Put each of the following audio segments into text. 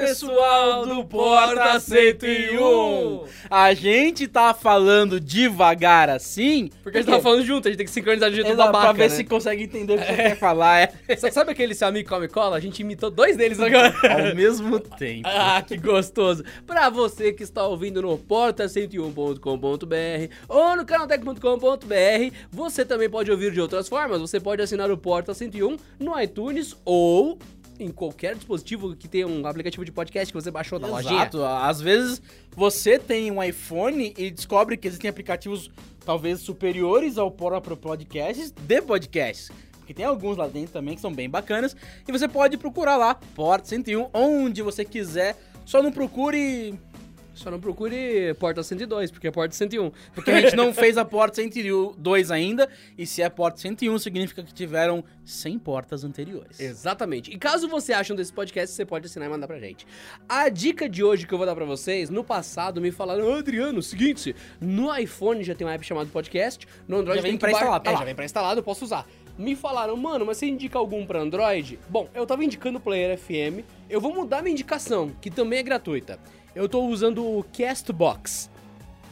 pessoal do Porta 101! A gente tá falando devagar assim. Porque a gente tá falando junto, a gente tem que sincronizar de jeito Exato, babaca, pra ver né? se consegue entender o que você quer falar. É. Sa- Sabe aquele seu amigo come cola? A gente imitou dois deles agora. Ao mesmo tempo. Ah, que gostoso! Pra você que está ouvindo no porta101.com.br ou no canaltech.com.br, você também pode ouvir de outras formas. Você pode assinar o Porta 101 no iTunes ou em qualquer dispositivo que tenha um aplicativo de podcast que você baixou da lojinha. Exato. Às vezes você tem um iPhone e descobre que existem aplicativos talvez superiores ao próprio podcast de podcasts. Porque tem alguns lá dentro também que são bem bacanas. E você pode procurar lá, Porta 101, onde você quiser. Só não procure. Só não procure Porta 102, porque é Porta 101. Porque a gente não fez a Porta 102 ainda. E se é Porta 101, significa que tiveram 100 portas anteriores. Exatamente. E caso você ache um desses podcasts, você pode assinar e mandar pra gente. A dica de hoje que eu vou dar pra vocês, no passado me falaram, "Ô, Adriano, seguinte, no iPhone já tem um app chamado podcast, no Android Já vem tem pré-instalado, tá é, já vem pré-instalado, eu posso usar. Me falaram, mano, mas você indica algum pra Android? Bom, eu tava indicando o Player FM, eu vou mudar minha indicação, que também é gratuita. Eu tô usando o Castbox.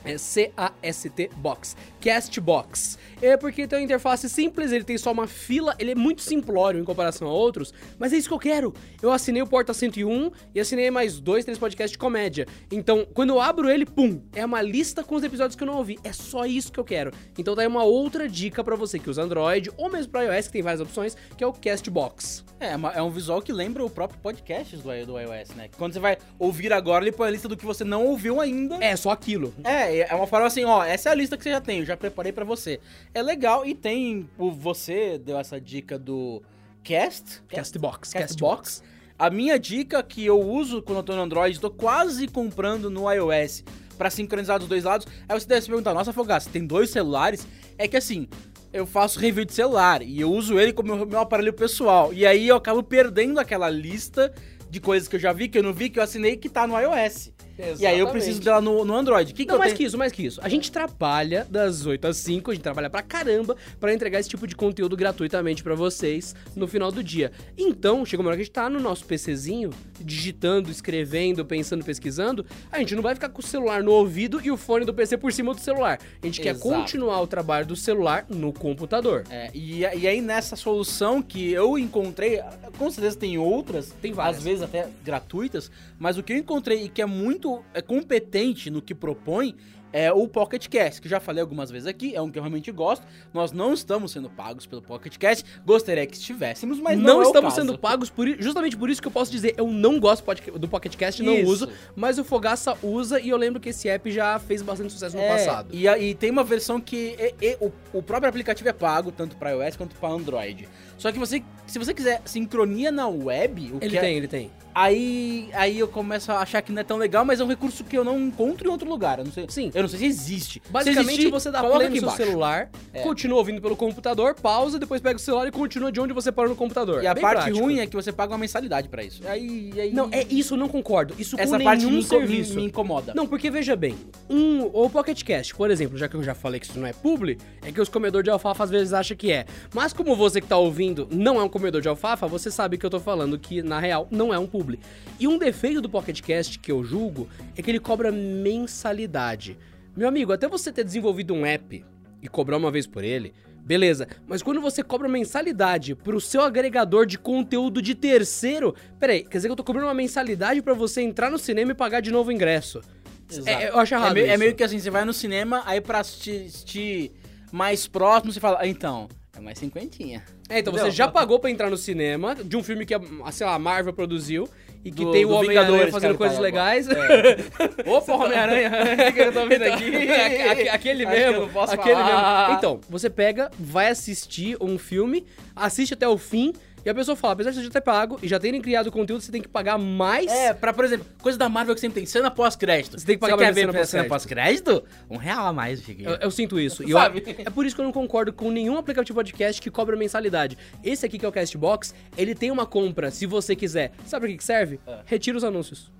É C-A-S-T Box. Castbox. É porque tem uma interface simples, ele tem só uma fila, ele é muito simplório em comparação a outros, mas é isso que eu quero. Eu assinei o Porta 101 e assinei mais dois, três podcasts de comédia. Então, quando eu abro ele, pum, é uma lista com os episódios que eu não ouvi. É só isso que eu quero. Então, daí uma outra dica pra você que usa Android ou mesmo pra iOS, que tem várias opções, que é o Castbox. É, é é um visual que lembra o próprio podcast do, do iOS, né? Quando você vai ouvir agora, ele põe a lista do que você não ouviu ainda. É, só aquilo. É, é uma forma assim, ó, essa é a lista que você já tem, eu já preparei pra você. É legal e tem, o- você deu essa dica do Cast, Castbox. Castbox. A minha dica que eu uso quando eu tô no Android, tô quase comprando no iOS pra sincronizar dos dois lados. Aí você deve se perguntar, nossa, Fogaça, tem dois celulares? É que assim, eu faço review de celular e eu uso ele como meu, meu aparelho pessoal. E aí eu acabo perdendo aquela lista de coisas que eu já vi, que eu não vi, que eu assinei, que tá no iOS. E aí eu preciso dela no, no Android. Que que Não, mais tenho? que isso, mais que isso. A gente trabalha das 8 às 5, a gente trabalha pra caramba pra entregar esse tipo de conteúdo gratuitamente pra vocês no final do dia. Então, chega uma hora que a gente tá no nosso PCzinho, digitando, escrevendo, pensando, pesquisando, a gente não vai ficar com o celular no ouvido e o fone do PC por cima do celular. A gente quer Exato. continuar o trabalho do celular no computador. É, e, e aí nessa solução que eu encontrei, com certeza tem outras, Tem várias. às vezes até gratuitas, mas o que eu encontrei e que é muito é, competente no que propõe é o Pocket Cast, que já falei algumas vezes aqui, é um que eu realmente gosto. Nós não estamos sendo pagos pelo Pocket Cast, gostaria que estivéssemos, mas não, não é estamos sendo pagos por justamente por isso que eu posso dizer, eu não gosto do Pocket Cast, não Isso. uso, mas o Fogaça usa e eu lembro que esse app já fez bastante sucesso no É, passado. E, e tem uma versão que e- e- o, o próprio aplicativo é pago, tanto para iOS quanto para Android. Só que você, se você quiser sincronia na web, o Ele que é- tem, ele tem. Aí, aí eu começo a achar que não é tão legal, mas é um recurso que eu não encontro em outro lugar. Eu não sei, Sim. eu não sei se existe. Basicamente, se você dá play no seu embaixo. celular, É. continua ouvindo pelo computador, pausa, depois pega o celular e continua de onde você parou no computador. E a Bem parte prático. ruim é que você paga uma mensalidade pra isso. Aí, aí Não, é isso, eu não concordo. Isso essa com parte nenhum me, inco- me- serviço. me incomoda. Não, porque veja bem, um, o Pocket Cast, por exemplo, já que eu já falei que isso não é publi, é que os comedores de alfafa às vezes acham que é. Mas como você que tá ouvindo não é um comedor de alfafa, você sabe que eu tô falando que, na real, não é um publi. E um defeito do Pocket Cast que eu julgo é que ele cobra mensalidade. Meu amigo, até você ter desenvolvido um app e cobrar uma vez por ele, beleza. Mas quando você cobra mensalidade pro seu agregador de conteúdo de terceiro, peraí, quer dizer que eu tô cobrando uma mensalidade pra você entrar no cinema e pagar de novo o ingresso? Exato. É, eu acho errado É meio, é meio que assim, você vai no cinema, aí pra assistir, mais próximo, você fala, ah, então, é mais cinquentinha. É, então Entendeu? você já pagou pra entrar no cinema de um filme que, a, sei lá, a Marvel produziu e que Do- tem o Homem-Aranha fazendo cara, coisas legais. Opa, Homem-Aranha, o que eu tô vendo aqui? Aque- Aquele mesmo, aquele falar. mesmo. Então, você pega, vai assistir um filme, assiste até o fim, e a pessoa fala, apesar de você já ter pago e já terem criado conteúdo, você tem que pagar mais. É, pra, por exemplo, coisa da Marvel que sempre tem cena pós-crédito. Você tem que pagar pra quer ver cena pós-crédito? Um real a mais. Eu, eu sinto isso. E eu- é por isso que eu não concordo com nenhum aplicativo podcast que cobra mensalidade. Esse aqui, que é o Castbox, ele tem uma compra, se você quiser. Sabe pra que que serve? É. Retira os anúncios.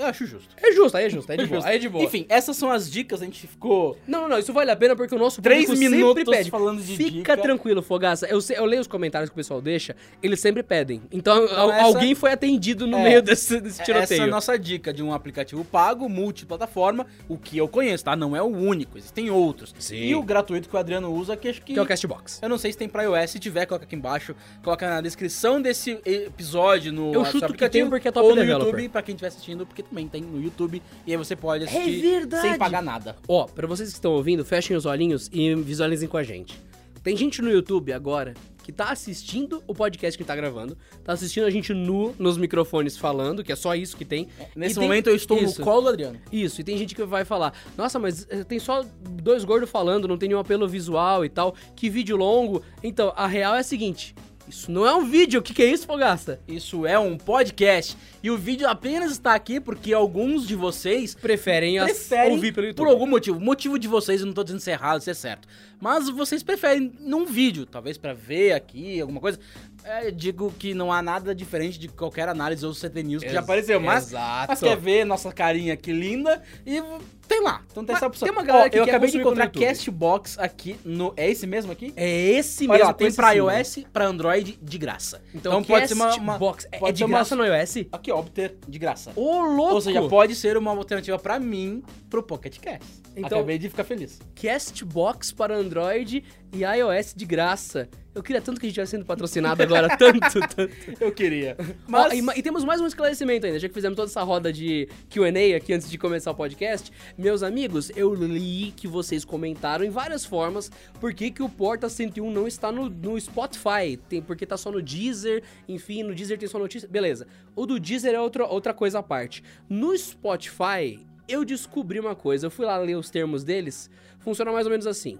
Eu acho justo. É justo, aí é justo, aí é de boa. Aí é de boa. Enfim, essas são as dicas, a gente ficou. Não, não, não, isso vale a pena porque o nosso Três público sempre minutos pede. falando de Fica dica. tranquilo, Fogaça. Eu, sei- eu leio os comentários que o pessoal deixa, eles sempre pedem. Então, al- essa- alguém foi atendido no É, meio desse, desse Essa tiroteio. é a nossa dica de um aplicativo pago, multiplataforma, o que eu conheço, tá? Não é o único, existem outros. Sim. E o gratuito que o Adriano usa, que acho que. Que é o Castbox. Eu não sei se tem pra iOS, se tiver, coloca aqui embaixo, coloca na descrição desse episódio no Eu chuto que tem porque é top ou no developer. YouTube, pra quem estiver assistindo, porque também tem no YouTube, e aí você pode assistir É sem pagar nada. Ó, pra vocês que estão ouvindo, fechem os olhinhos e visualizem com a gente. Tem gente no YouTube agora que tá assistindo o podcast que tá gravando, tá assistindo a gente nu nos microfones falando, que é só isso que tem. Nesse E tem- momento eu estou isso. no colo Adriano. Isso, e tem gente que vai falar, nossa, mas eh, tem só dois gordos falando, não tem nenhum apelo visual e tal, que vídeo longo. Então, a real é a seguinte, isso não é um vídeo, o que, que é isso, Fogaça? Isso é um podcast. E o vídeo apenas está aqui porque alguns de vocês Preferem, as- preferem, ouvir pelo YouTube. por algum motivo. Motivo de vocês, eu não tô dizendo se é errado, se é certo. Mas vocês preferem num vídeo, talvez pra ver aqui, alguma coisa. É, digo que não há nada diferente de qualquer análise ou CT News que já Ex- apareceu. Mas, exato. mas quer ver nossa carinha aqui linda e tem lá. Então tem Mas essa opção. tem uma galera Ó, que Eu quer acabei de encontrar. Castbox aqui no... É esse mesmo aqui? É esse Olha mesmo. lá, tem pra iOS, pra Android, de graça. Então, pode ser uma... uma Castbox. É- é de ser uma- graça no iOS? Aqui, ó, obter de graça. Ô, louco! Ou seja, pode ser uma alternativa pra mim pro Pocket Cast. Então- Acabei de ficar feliz. Castbox para Android e iOS de graça. Eu queria tanto que a gente estivesse sendo patrocinado agora, tanto, tanto. Eu queria. Mas... Mas e, e temos mais um esclarecimento ainda, já que fizemos toda essa roda de Q&A aqui antes de começar o podcast. Meus amigos, eu li que vocês comentaram em várias formas por que, que o Porta 101 não está no, no Spotify. Tem, porque tá só no Deezer, enfim, no Deezer tem só notícia. Beleza. O do Deezer é outra, outra coisa à parte. No Spotify, eu descobri uma coisa. Eu fui lá ler os termos deles. Funciona mais ou menos assim.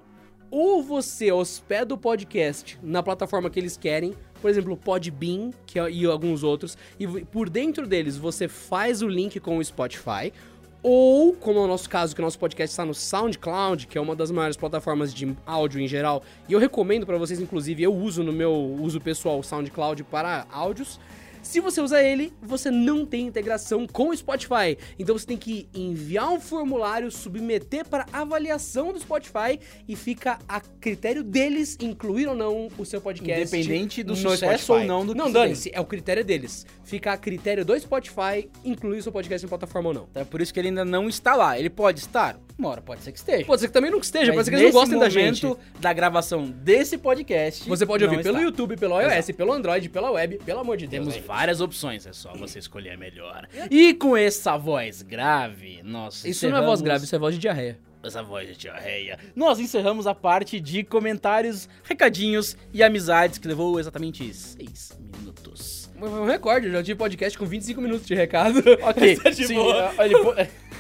Ou você hospeda o podcast na plataforma que eles querem, por exemplo, o Podbean que é, e alguns outros, e por dentro deles você faz o link com o Spotify, ou, como é o nosso caso, que o nosso podcast está no SoundCloud, que é uma das maiores plataformas de áudio em geral, e eu recomendo para vocês, inclusive, eu uso no meu uso pessoal o SoundCloud para áudios. Se você usa ele, você não tem integração com o Spotify. Então você tem que enviar um formulário, submeter para avaliação do Spotify e fica a critério deles incluir ou não o seu podcast. Independente do sucesso Spotify. ou não do que Não, se dane-se, é o critério deles. Fica a critério do Spotify incluir o seu podcast em plataforma ou não. é por isso que ele ainda não está lá. Ele pode estar? Uma hora pode ser que esteja. Pode ser que também não esteja, pode ser que eles não gostem da gente. da gravação desse podcast. Você pode ouvir pelo está. YouTube, pelo iOS, pelo Android, pela web, pelo amor de Deus. Temos aí. várias opções, é só você escolher a melhor. E com essa voz grave, nós Isso não é voz encerramos- grave, isso é voz de diarreia. Essa voz de diarreia. Nós encerramos a parte de comentários, recadinhos e amizades que levou exatamente seis minutos. Um recorde, eu já tive podcast com 25 minutos de recado. Ok, de sim, boa. ele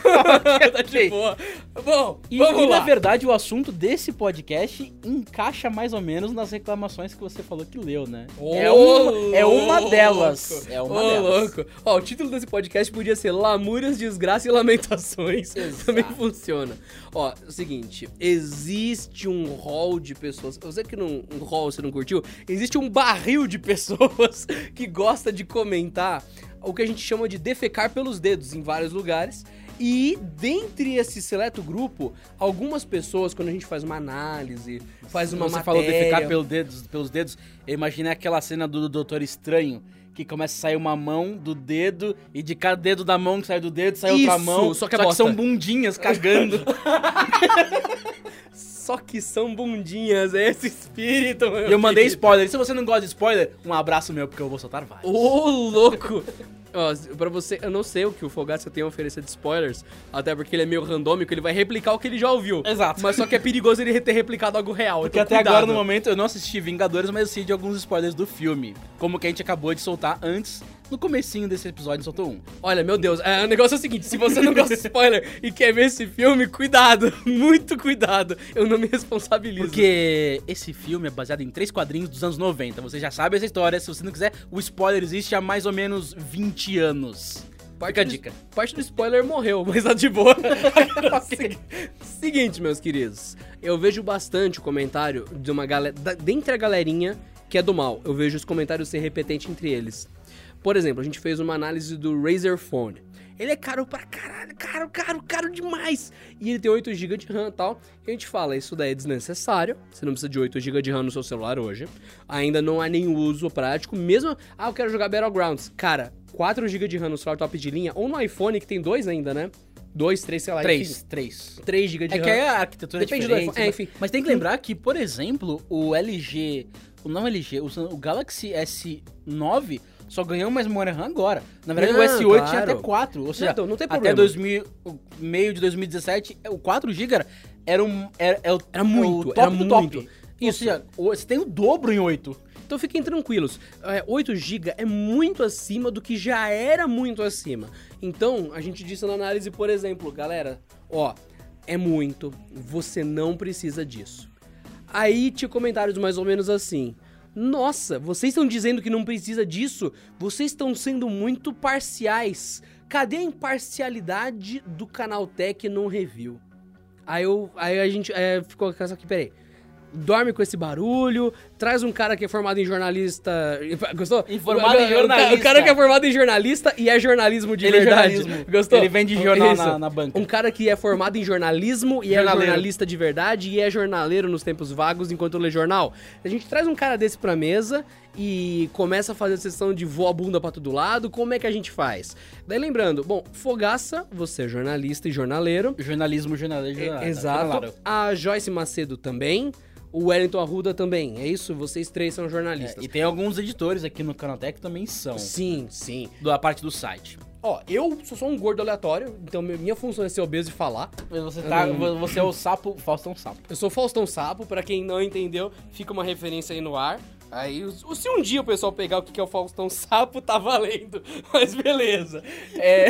tá de boa. Bom, E, vamos e, lá. na verdade o assunto desse podcast encaixa mais ou menos nas reclamações que você falou que leu, né? Ô, é, uma, é uma louco. delas. É uma Ô, delas. louco. Ó, o título desse podcast podia ser Lamúrias, Desgraça e Lamentações. Exato. Também funciona. Ó, é o seguinte, existe um hall de pessoas. Eu sei que não, um hall você não curtiu. Existe um barril de pessoas que gosta de comentar o que a gente chama de defecar pelos dedos em vários lugares. E dentre esse seleto grupo, algumas pessoas, quando a gente faz uma análise, faz uma Você matéria... falou de ficar pelo dedos, pelos dedos. Eu imaginei aquela cena do Doutor Estranho. Que começa a sair uma mão do dedo e de cada dedo da mão que sai do dedo sai outra Isso, mão. só que é bosta. são bundinhas cagando. Só que são bundinhas, é esse espírito, meu e eu mandei spoiler. Se você não gosta de spoiler, um abraço meu, porque eu vou soltar vários. Ô, louco! Ó, pra você, eu não sei o que o Fogaça tem a oferecer de spoilers, até porque ele é meio randômico, ele vai replicar o que ele já ouviu. Exato. Mas só que é perigoso ele ter replicado algo real. Porque então até cuidado. agora, no momento, eu não assisti Vingadores, mas eu sei de alguns spoilers do filme. Como que a gente acabou de soltar antes, no comecinho desse episódio, soltou um. Olha, meu Deus, é, o negócio é o seguinte: se você não gosta de spoiler e quer ver esse filme, cuidado, muito cuidado. Eu não me responsabilizo. Porque esse filme é baseado em três quadrinhos dos anos 90. Você já sabe essa história. Se você não quiser, o spoiler existe há mais ou menos 20 anos. Fica a do- dica. Parte do spoiler morreu, mas tá de boa. Segui- Seguinte, meus queridos. Eu vejo bastante o comentário de uma galera. Dentre a galerinha que é do mal, eu vejo os comentários ser repetentes entre eles. Por exemplo, a gente fez uma análise do Razer Phone. Ele é caro pra caralho, caro, caro, caro demais. E ele tem 8 GB de RAM e tal. E a gente fala, isso daí é desnecessário. Você não precisa de 8 GB de RAM no seu celular hoje. Ainda não há nenhum uso prático. Mesmo, ah, eu quero jogar Battlegrounds. Cara, 4 GB de RAM no celular top de linha, ou no iPhone, que tem dois ainda, né? Dois, três, sei lá. Três, enfim. três. 3 GB de É RAM. que aí a arquitetura Depende é do diferente. iPhone. É, enfim. Mas tem que lembrar que, por exemplo, o LG... O não LG, o Galaxy S9 só ganhou mais memória RAM agora. Na verdade, Não, o S8 tinha claro. até 4. Ou seja, então, não tem até problema. 2000, o meio de 2017, o 4 GB era, um, era, é Era muito, o top era do muito. top. Ou seja, você tem o dobro em 8. Então fiquem tranquilos. É, 8 GB é muito acima do que já era muito acima. Então, a gente disse na análise, por exemplo, galera, ó, é muito, você não precisa disso. Aí tinha comentários mais ou menos assim: Nossa, vocês estão dizendo que não precisa disso? Vocês estão sendo muito parciais. Cadê a imparcialidade do Canal Tech no review? Aí, eu, aí a gente é, ficou com essa aqui, peraí. Dorme com esse barulho, traz um cara que é formado em jornalista. Gostou? Formado em jornalista. O cara que é formado em jornalista e é jornalismo de Ele é verdade. jornalismo. Gostou? Ele vende jornal na- na banca. Um cara que é formado em jornalismo e é Jornaleiro. jornalista de verdade e é jornaleiro nos tempos vagos enquanto lê jornal. A gente traz um cara desse pra mesa e começa a fazer a sessão de voa a bunda pra todo lado. Como é que a gente faz? Daí lembrando, bom, Fogaça, você é jornalista e jornaleiro. Jornalismo, jornalismo, É, jornalismo. Exato. A Joyce Macedo também. O Wellington Arruda também. É isso? Vocês três são jornalistas. É, e tem alguns editores aqui no Canaltech que também são. Sim, sim. Da parte do site. Ó, eu sou só um gordo aleatório, então mi- minha função é ser obeso e falar. Você, tá, você é o sapo, Faustão Sapo. Eu sou Faustão Sapo, pra quem não entendeu, fica uma referência aí no ar. Aí, se um dia o pessoal pegar o que é o Faustão Sapo, tá valendo. Mas beleza. É...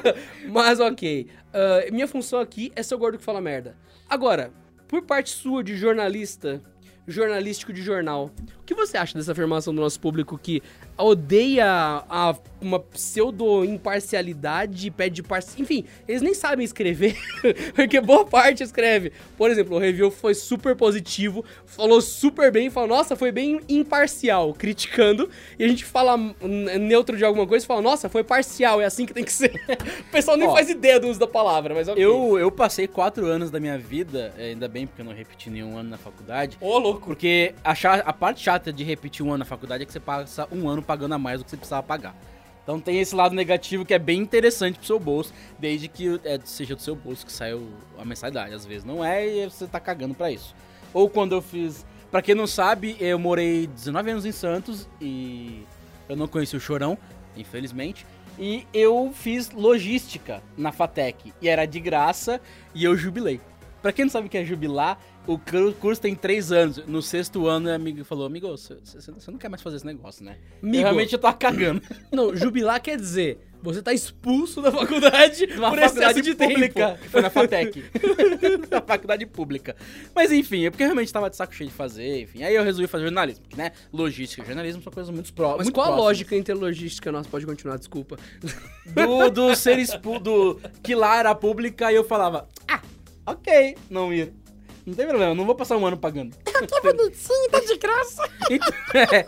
Mas ok. Ah, minha função aqui é ser o gordo que fala merda. Agora, por parte sua de jornalista, jornalístico de jornal, o que você acha dessa afirmação do nosso público que odeia a, uma pseudo-imparcialidade, pede parci... Enfim, eles nem sabem escrever, porque boa parte escreve. Por exemplo, o review foi super positivo, falou super bem, falou, nossa, foi bem imparcial, criticando, e a gente fala neutro de alguma coisa e fala, nossa, foi parcial, é assim que tem que ser. o pessoal nem Ó, faz ideia do uso da palavra, mas ok. Eu, eu passei quatro anos da minha vida, eh, ainda bem porque eu não repeti nenhum ano na faculdade. Ô, louco. Porque a, cha- a parte chata de repetir um ano na faculdade é que você passa um ano pagando a mais do que você precisava pagar. Então tem esse lado negativo que é bem interessante pro seu bolso, desde que é, seja do seu bolso que saiu a mensalidade. Às vezes não é e você tá cagando pra isso. Ou quando eu fiz. Pra quem não sabe, eu morei 19 anos em Santos e eu não conheci o Chorão, infelizmente. E eu fiz logística na Fatec. E era de graça e eu jubilei. Pra quem não sabe o que é jubilar, o cur- curso tem três anos. No sexto ano, a amiga falou: Amigo, você, não quer mais fazer esse negócio, né? Amigo. Eu realmente eu tava cagando. Não, jubilar quer dizer, você tá expulso da faculdade Numa por excesso faculdade de pública. tempo. Foi na Fatec. na faculdade pública. Mas enfim, é porque eu realmente tava de saco cheio de fazer, enfim. Aí eu resolvi fazer jornalismo, né? Logística e jornalismo são coisas muito, pró Mas muito qual a próximas. lógica entre logística? Nossa, pode continuar, desculpa. do, do ser expulso, do que lá era pública, e eu falava, ah, ok, não ir. Não tem problema, não vou passar um ano pagando. Que bonitinho, tá de graça. Então, é.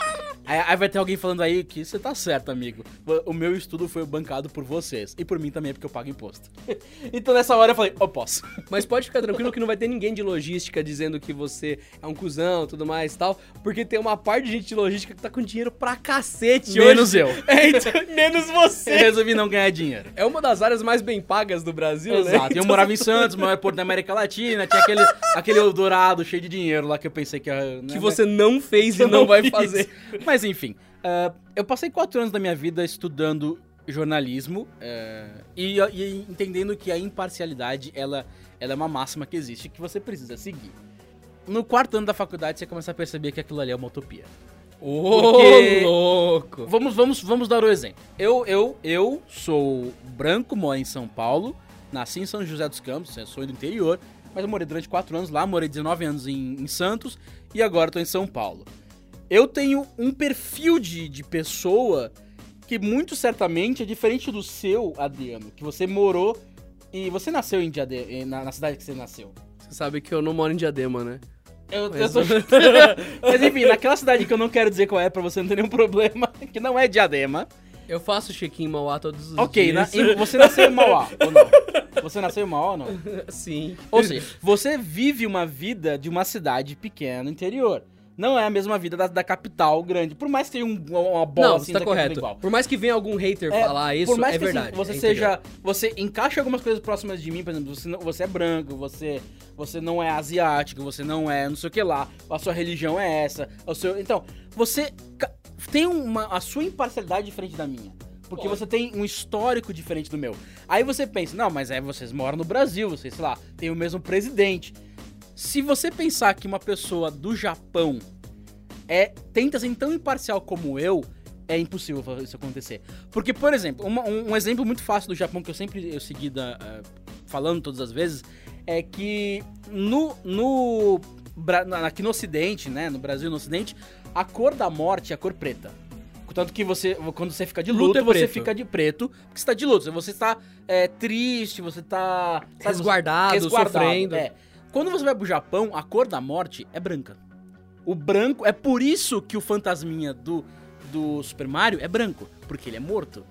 Aí, aí vai ter alguém falando aí que você tá certo, amigo. O meu estudo foi bancado por vocês. E por mim também, porque eu pago imposto. então nessa hora eu falei, eu posso. Mas pode ficar tranquilo que não vai ter ninguém de logística dizendo que você é um cuzão e tudo mais e tal, porque tem uma parte de gente de logística que tá com dinheiro pra cacete Menos hoje. eu. É, então, menos Eu você. resolvi não ganhar dinheiro. É uma das áreas mais bem pagas do Brasil, né? Exato. Eu Então, morava em Santos, maior porto da América Latina, tinha aquele, aquele Eldorado cheio de dinheiro lá que eu pensei que ia. né, Que você não fez e Eu não, vai fazer. Mas enfim, ah, eu passei quatro anos da minha vida estudando jornalismo eh, e, e entendendo que a imparcialidade ela, ela é uma máxima que existe que você precisa seguir. No quarto ano da faculdade você começa a perceber que aquilo ali é uma utopia. Ô, Porque- louco. Vamos, vamos, vamos dar o exemplo. Eu, eu, eu sou branco, moro em São Paulo, nasci em São José dos Campos, eu sou do interior, mas eu morei durante 4 anos lá, morei 19 anos em, em Santos e agora tô em São Paulo. Eu tenho um perfil de, de pessoa que muito certamente é diferente do seu, Adriano, que você morou e você nasceu em Diadema, na, na cidade que você nasceu. Você sabe que eu não moro em Diadema, né? Eu, Mas- eu tô... Mas enfim, naquela cidade que eu não quero dizer qual é pra você não ter nenhum problema, que não é Diadema, Eu faço check-in em Mauá todos os Ok, na- dias. em- você nasceu em Mauá, ou não? Você nasceu em Mauá ou não? Sim. Ou seja, você vive uma vida de uma cidade pequena, interior. Não é a mesma vida da, da capital grande. Por mais que tenha um, uma bola Não, assim, você tá correto. igual. Por mais que venha algum hater É, falar isso, por mais é que, assim, verdade. você é seja. Você encaixa algumas coisas próximas de mim, por exemplo, você, não- você é branco, você, você não é asiático, você não é não sei o que lá, a sua religião é essa. O seu, então, você tem uma, a sua imparcialidade diferente da minha. Porque Pode. você tem um histórico diferente do meu. Aí você pensa, não, mas é, vocês moram no Brasil, vocês, sei lá, tem o mesmo presidente. Se você pensar que uma pessoa do Japão é tenta ser tão imparcial como eu, é impossível isso acontecer. Porque, por exemplo, uma- um, um exemplo muito fácil do Japão que eu sempre eu segui da, eh, falando todas as vezes é que no, no aqui no Ocidente, né, no Brasil no Ocidente, a cor da morte é a cor preta. Tanto que você, quando você fica de Luto luto, é você preto. fica de preto, porque você tá de luto. Você tá é, triste, você tá. sabe, você- Resguardado, sofrendo. É. Quando você vai pro Japão, a cor da morte é branca. O branco, é por isso que o fantasminha do, do Super Mario é branco, porque ele é morto.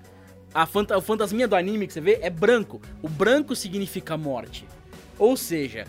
A fanta, o fantasminha do anime que você vê é branco. O branco significa morte. Ou seja,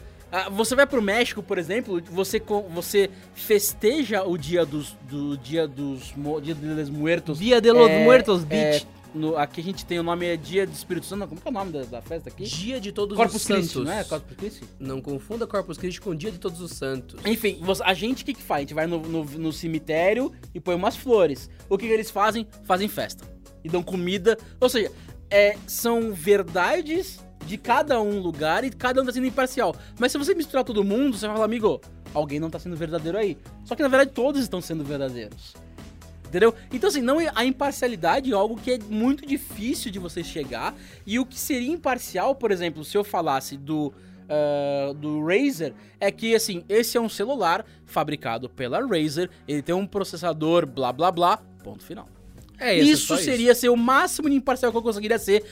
você vai pro México, por exemplo, você, você festeja o dia dos. Do dia dos. Dia de los Muertos. Dia de los é, Muertos, é, bitch. No- aqui a gente tem o nome é Dia do Espírito Santo. Como que é o nome da, da festa aqui? Dia de Todos Corpus os Santos. Christi, não é? Corpus Christi? Não confunda Corpus Christi com Dia de Todos os Santos. Enfim, a gente o que, que faz? A gente vai no, no- no cemitério e põe umas flores. O que, que eles fazem? Fazem festa. E dão comida. Ou seja, é, são verdades de cada um lugar e cada um tá sendo imparcial. Mas se você misturar todo mundo, você vai falar, amigo, alguém não tá sendo verdadeiro aí. Só que na verdade todos estão sendo verdadeiros. Entendeu? Então, assim, não, a imparcialidade é algo que é muito difícil de você chegar. E o que seria imparcial, por exemplo, se eu falasse do, ah, do Razer, é que, assim, esse é um celular fabricado pela Razer, ele tem um processador, blá blá blá, ponto final. É isso só seria ser o máximo de imparcial que eu conseguiria ser,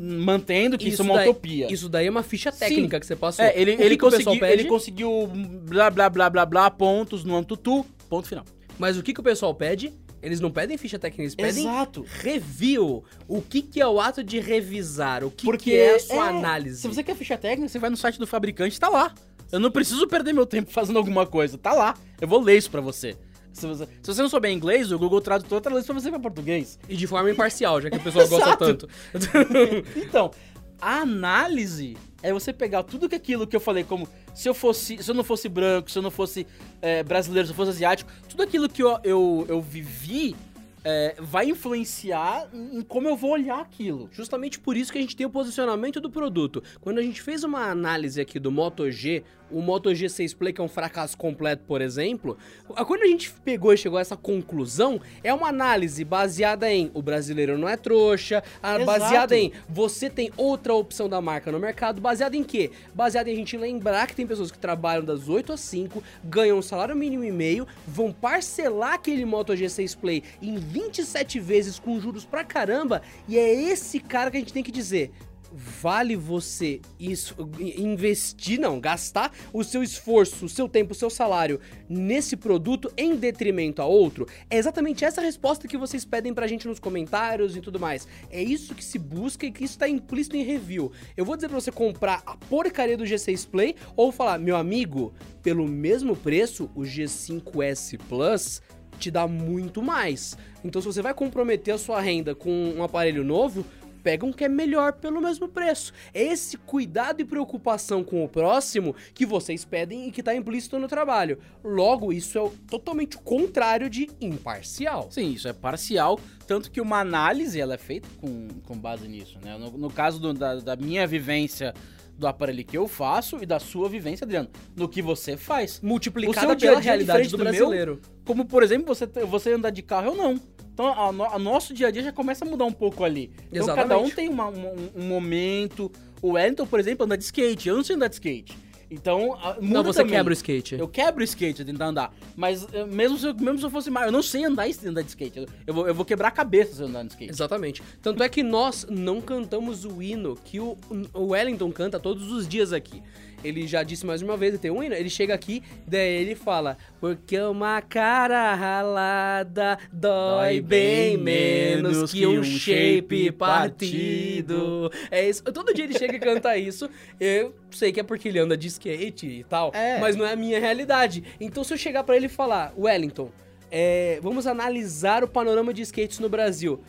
mantendo que isso, é uma daí- utopia. Isso daí é uma ficha técnica que você passou. É, ele, ele, que conseguiu, ele conseguiu blá blá blá blá blá pontos no Antutu, ponto final. Mas o que, que o pessoal pede? Eles não pedem ficha técnica, eles pedem Exato. review. O que, que é o ato de revisar? O que, Porque que é a sua é, análise? Se você quer ficha técnica, você vai no site do fabricante, tá lá. Eu não preciso perder meu tempo fazendo alguma coisa, tá lá. Eu vou ler isso pra você. Se você, se você não souber inglês, o Google Tradutor traduz pra você pra português. E de forma imparcial, já que o pessoal gosta tanto. Então, a análise é você pegar tudo que aquilo que eu falei, como se eu fosse, se eu não fosse branco, se eu não fosse é, brasileiro, se eu fosse asiático, tudo aquilo que eu, eu, eu vivi é, vai influenciar em como eu vou olhar aquilo. Justamente por isso que a gente tem o posicionamento do produto. Quando a gente fez uma análise aqui do Moto G, o Moto G6 Play, que é um fracasso completo, por exemplo, quando a gente pegou e chegou a essa conclusão, é uma análise baseada em o brasileiro não é trouxa, baseada em você tem outra opção da marca no mercado, baseada em quê? Baseada em a gente lembrar que tem pessoas que trabalham das 8 às 5, ganham um salário mínimo e meio, vão parcelar aquele Moto G6 Play em 27 vezes com juros pra caramba, e é esse cara que a gente tem que dizer. Vale você isso, investir, não, gastar o seu esforço, o seu tempo, o seu salário nesse produto em detrimento a outro? É exatamente essa resposta que vocês pedem pra gente nos comentários e tudo mais. É isso que se busca e que isso tá implícito em review. Eu vou dizer pra você comprar a porcaria do G6 Play ou falar, meu amigo, pelo mesmo preço, o G5S Plus te dá muito mais. Então, se você vai comprometer a sua renda com um aparelho novo, pega um que é melhor pelo mesmo preço. É esse cuidado e preocupação com o próximo que vocês pedem e que tá implícito no trabalho. Logo, isso é totalmente o contrário de imparcial. Sim, isso é parcial, tanto que uma análise ela é feita com, com base nisso, né? No, no caso do- da, da minha vivência do aparelho que eu faço e da sua vivência, Adriano, no que você faz. Multiplicada pela dia realidade do do meu? brasileiro. Como, por exemplo, você, você andar de carro ou não. Então, a, no- a nosso dia a dia já começa a mudar um pouco ali. Então, Exatamente. cada um tem uma- um, um momento. O Wellington, por exemplo, anda de skate. Eu não sei andar de skate. Então, a- muda Não, você também. quebra o skate. Eu quebro o skate a tentar andar. Mas eh, mesmo se eu, mesmo se eu fosse mais, eu não sei andar, andar de skate. Eu, eu vou, eu vou quebrar a cabeça se eu andar de skate. Exatamente. Tanto é que nós não cantamos o hino que o, o Wellington canta todos os dias aqui. Ele já disse mais uma vez, tem um hino, ele chega aqui, daí ele fala, porque uma cara ralada dói bem menos que um shape partido. É isso, todo dia ele chega e canta isso, eu sei que é porque ele anda de skate e tal, É. mas não é a minha realidade. Então se eu chegar pra ele e falar, Wellington, é, vamos analisar o panorama de skates no Brasil.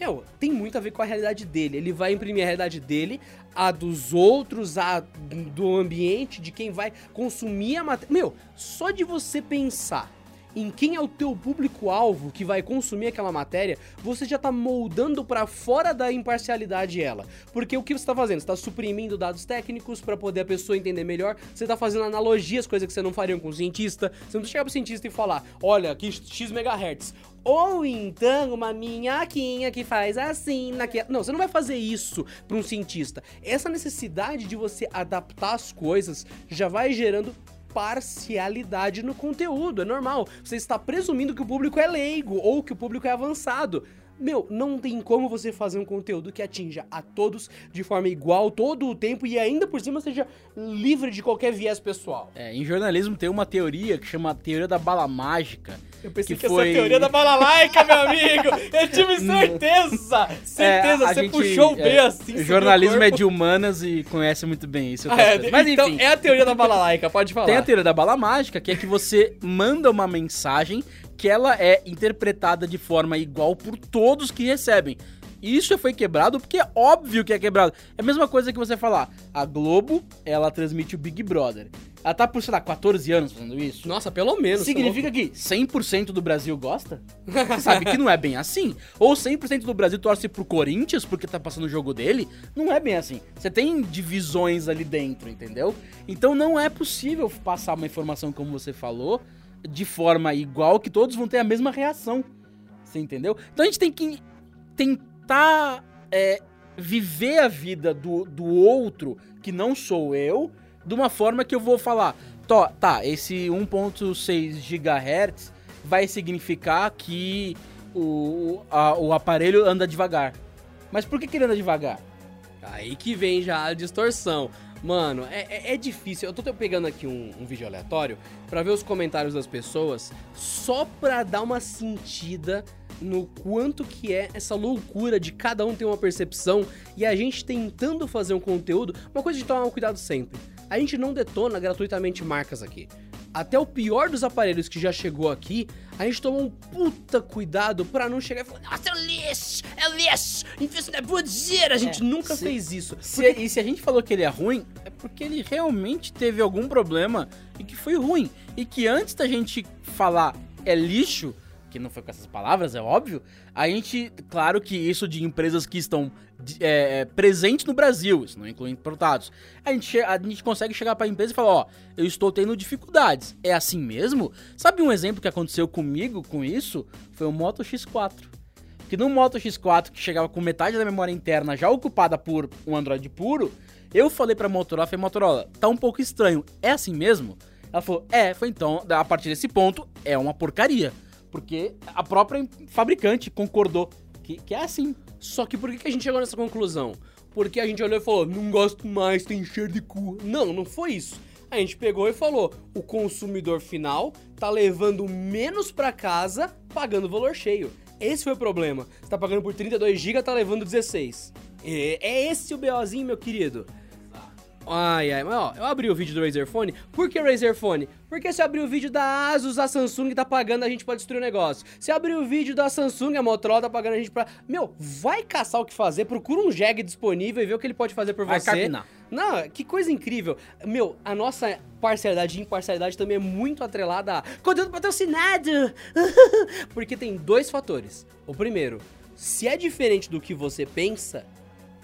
Meu, tem muito a ver com a realidade dele. Ele vai imprimir a realidade dele, a dos outros, a do ambiente, de quem vai consumir a matéria. Meu, só de você pensar em quem é o teu público-alvo que vai consumir aquela matéria, você já tá moldando pra fora da imparcialidade ela. Porque o que você tá fazendo? Você tá suprimindo dados técnicos pra poder a pessoa entender melhor, você tá fazendo analogias, coisa que você não faria com o cientista. Você não precisa chegar pro cientista e falar, olha, aqui X megahertz. Ou então uma minhoquinha que faz assim naquela. Não, você não vai fazer isso para um cientista. Essa necessidade de você adaptar as coisas já vai gerando parcialidade no conteúdo, é normal. Você está presumindo que o público é leigo ou que o público é avançado. Meu, não tem como você fazer um conteúdo que atinja a todos de forma igual todo o tempo e ainda por cima seja livre de qualquer viés pessoal. É, em jornalismo tem uma teoria que chama a teoria da bala mágica. Eu pensei que, Que essa foi- teoria da balalaica, meu amigo! Eu tive certeza! Certeza, É, você gente- puxou bem é, assim. O o jornalismo é de humanas e conhece muito bem isso. Ah, é, Mas então enfim, é a teoria da balalaica, pode falar. tem a teoria da bala mágica, que é que você manda uma mensagem que ela é interpretada de forma igual por todos que recebem. Isso já foi quebrado porque é óbvio que é quebrado. É a mesma coisa que você falar, a Globo, ela transmite o Big Brother. Ela tá por, sei lá, 14 anos fazendo isso. Nossa, pelo menos. Significa que 100% do Brasil gosta? Você sabe que não é bem assim. Ou 100% do Brasil torce pro Corinthians porque tá passando o jogo dele? Não é bem assim. Você tem divisões ali dentro, entendeu? Então não é possível passar uma informação como você falou de forma igual que todos vão ter a mesma reação. Você entendeu? Então a gente tem que tentar é, viver a vida do, do outro, que não sou eu, de uma forma que eu vou falar, tá, esse 1.6 GHz vai significar que o, a- o aparelho anda devagar. Mas por que, que ele anda devagar? Aí que vem já a distorção. Mano, é, é- é difícil. Eu tô pegando aqui um, um vídeo aleatório pra ver os comentários das pessoas, só pra dar uma sentida no quanto que é essa loucura de cada um ter uma percepção e a gente tentando fazer um conteúdo. Uma coisa de tomar um cuidado sempre. A gente não detona gratuitamente marcas aqui. Até o pior dos aparelhos que já chegou aqui, a gente tomou um puta cuidado pra não chegar e falar: Nossa, é lixo, é lixo, isso não é bodeira. A gente É, nunca se- fez isso. Se- e se a gente falou que ele é ruim, é porque ele realmente teve algum problema e que foi ruim. E que antes da gente falar é lixo, que não foi com essas palavras, é óbvio, a gente, claro que isso de empresas que estão é, é, presentes no Brasil, isso não inclui importados, a gente, a gente consegue chegar pra empresa e falar, ó, eu estou tendo dificuldades. É assim mesmo? Sabe um exemplo que aconteceu comigo com isso? Foi o Moto X4. Que no Moto X4, que chegava com metade da memória interna já ocupada por um Android puro, eu falei pra Motorola, falei, Motorola, tá um pouco estranho, é assim mesmo? Ela falou, é, foi então, a partir desse ponto, é uma porcaria. Porque a própria fabricante concordou que, que é assim. Só que por que, a gente chegou nessa conclusão? Porque a gente olhou e falou, não gosto mais, tem cheiro de cu. Não, não foi isso. A gente pegou e falou, o consumidor final tá levando menos pra casa, pagando valor cheio. Esse foi o problema. Você tá pagando por 32 GB, tá levando 16. É, é esse o BOzinho, meu querido. Ai, ai, mas ó, eu abri o vídeo do Razer Phone. Por que Razer Phone? Porque se eu abrir o vídeo da Asus, a Samsung tá pagando, a gente pode destruir o negócio. Se eu abrir o vídeo da Samsung, a Motorola tá pagando a gente pra... Meu, vai caçar o que fazer, procura um Jeg disponível e vê o que ele pode fazer por Vai você. carpinar. Não, que coisa incrível. Meu, a nossa parcialidade e imparcialidade também é muito atrelada a conteúdo patrocinado. Porque tem dois fatores. O primeiro, se é diferente do que você pensa,